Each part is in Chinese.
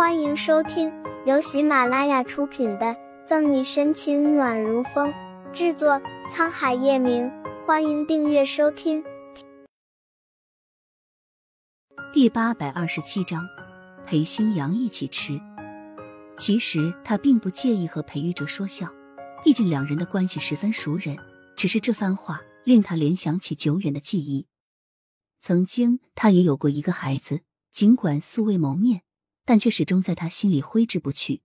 欢迎收听由喜马拉雅出品的《赠你深情暖如风》，制作沧海夜明。欢迎订阅收听。第八百二十七章，裴新阳一起吃。其实他并不介意和裴玉哲说笑，毕竟两人的关系十分熟人。只是这番话令他联想起久远的记忆。曾经他也有过一个孩子，尽管素未谋面，但却始终在他心里挥之不去。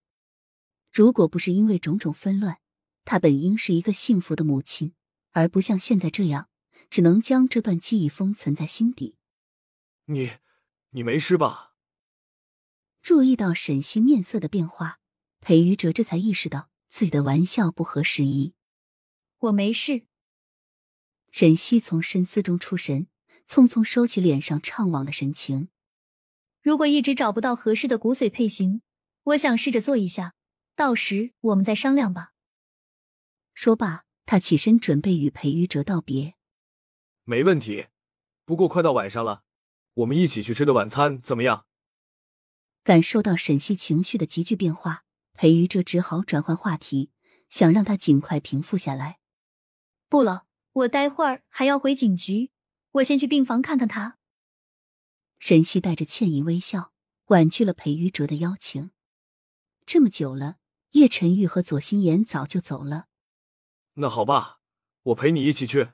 如果不是因为种种纷乱，他本应是一个幸福的母亲，而不像现在这样，只能将这段记忆封存在心底。你，你没事吧？注意到沈西面色的变化，裴于哲这才意识到自己的玩笑不合时宜。我没事。沈西从深思中出神，匆匆收起脸上怅惘的神情。如果一直找不到合适的骨髓配型，我想试着做一下，到时我们再商量吧。说罢，他起身准备与裴于哲道别。没问题，不过快到晚上了，我们一起去吃的晚餐怎么样？感受到沈西情绪的急剧变化，裴于哲只好转换话题，想让他尽快平复下来。不了，我待会儿还要回警局，我先去病房看看他。沈西带着歉意微笑，婉拒了裴于哲的邀请。这么久了，叶晨玉和左心言早就走了。那好吧，我陪你一起去。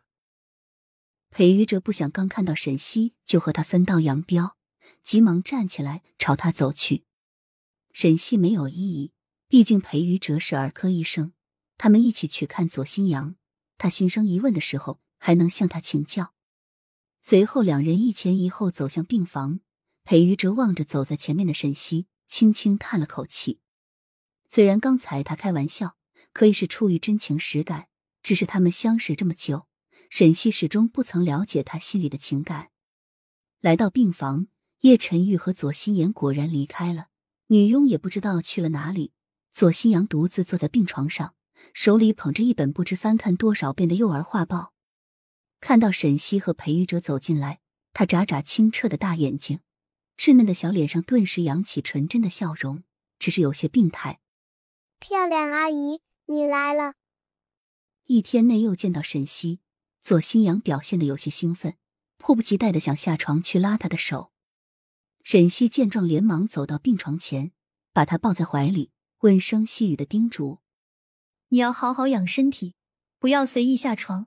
裴于哲不想刚看到沈西就和他分道扬镳。急忙站起来，朝他走去。沈西没有异议，毕竟裴于哲是儿科医生。他们一起去看左新阳，他心生疑问的时候还能向他请教。随后，两人一前一后走向病房。裴于哲望着走在前面的沈西，轻轻叹了口气。虽然刚才他开玩笑，可以是出于真情实感，只是他们相识这么久，沈西始终不曾了解他心里的情感。来到病房。叶晨玉和左心言果然离开了，女佣也不知道去了哪里。左新阳独自坐在病床上，手里捧着一本不知翻看多少遍的幼儿画报。看到沈西和裴玉哲走进来，他眨眨清澈的大眼睛，稚嫩的小脸上顿时扬起纯真的笑容，只是有些病态。漂亮阿姨，你来了！一天内又见到沈西，左新阳表现的有些兴奋，迫不及待的想下床去拉他的手。沈西见状，连忙走到病床前，把他抱在怀里，温声细语的叮嘱：“你要好好养身体，不要随意下床。”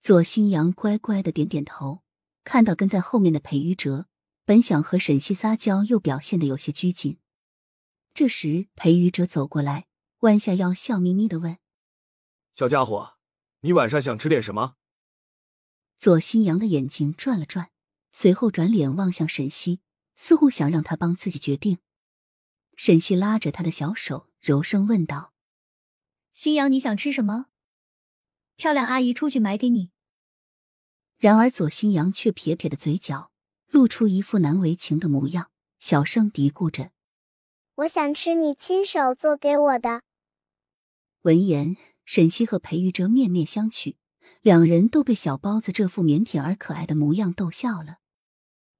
左新阳乖乖的点点头。看到跟在后面的裴于哲，本想和沈西撒娇，又表现的有些拘谨。这时，裴于哲走过来，弯下腰，笑眯眯的问：“小家伙，你晚上想吃点什么？”左新阳的眼睛转了转。随后转脸望向沈西，似乎想让他帮自己决定。沈西拉着他的小手，柔声问道：“新阳，你想吃什么？漂亮阿姨出去买给你。”然而左新阳却撇撇的嘴角，露出一副难为情的模样，小声嘀咕着：“我想吃你亲手做给我的。”闻言，沈西和裴玉哲面面相觑，两人都被小包子这副腼腆而可爱的模样逗笑了。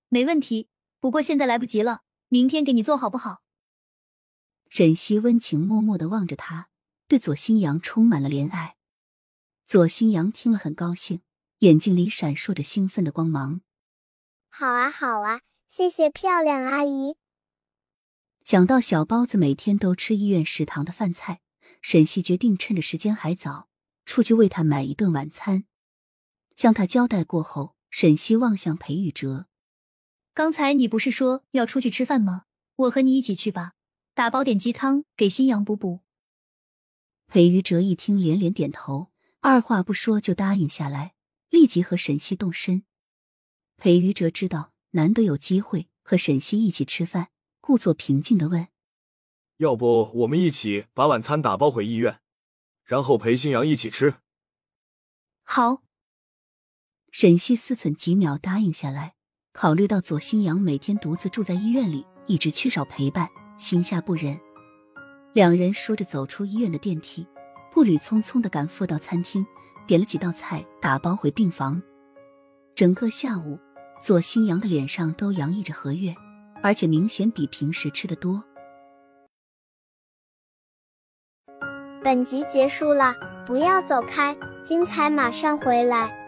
没问题，不过现在来不及了，明天给你做好不好？沈西温情脉脉的望着他，对左新阳充满了怜爱。左新阳听了很高兴，眼睛里闪烁着兴奋的光芒。好啊，好啊，谢谢漂亮阿姨。想到小包子每天都吃医院食堂的饭菜，沈西决定趁着时间还早，出去为他买一顿晚餐。向他交代过后，沈西望向裴宇哲。刚才你不是说要出去吃饭吗？我和你一起去吧，打包点鸡汤给新阳补补。裴宇哲一听，连连点头，二话不说就答应下来，立即和沈西动身。裴于哲知道难得有机会和沈西一起吃饭，故作平静的问：“要不我们一起把晚餐打包回医院，然后陪新阳一起吃？”好。沈西思忖几秒，答应下来。考虑到左新阳每天独自住在医院里，一直缺少陪伴，心下不忍。两人说着走出医院的电梯，步履匆匆的赶赴到餐厅点了几道菜打包回病房。整个下午左新阳的脸上都洋溢着和悦而且明显比平时吃的多本集结束了不要走开精彩马上回来。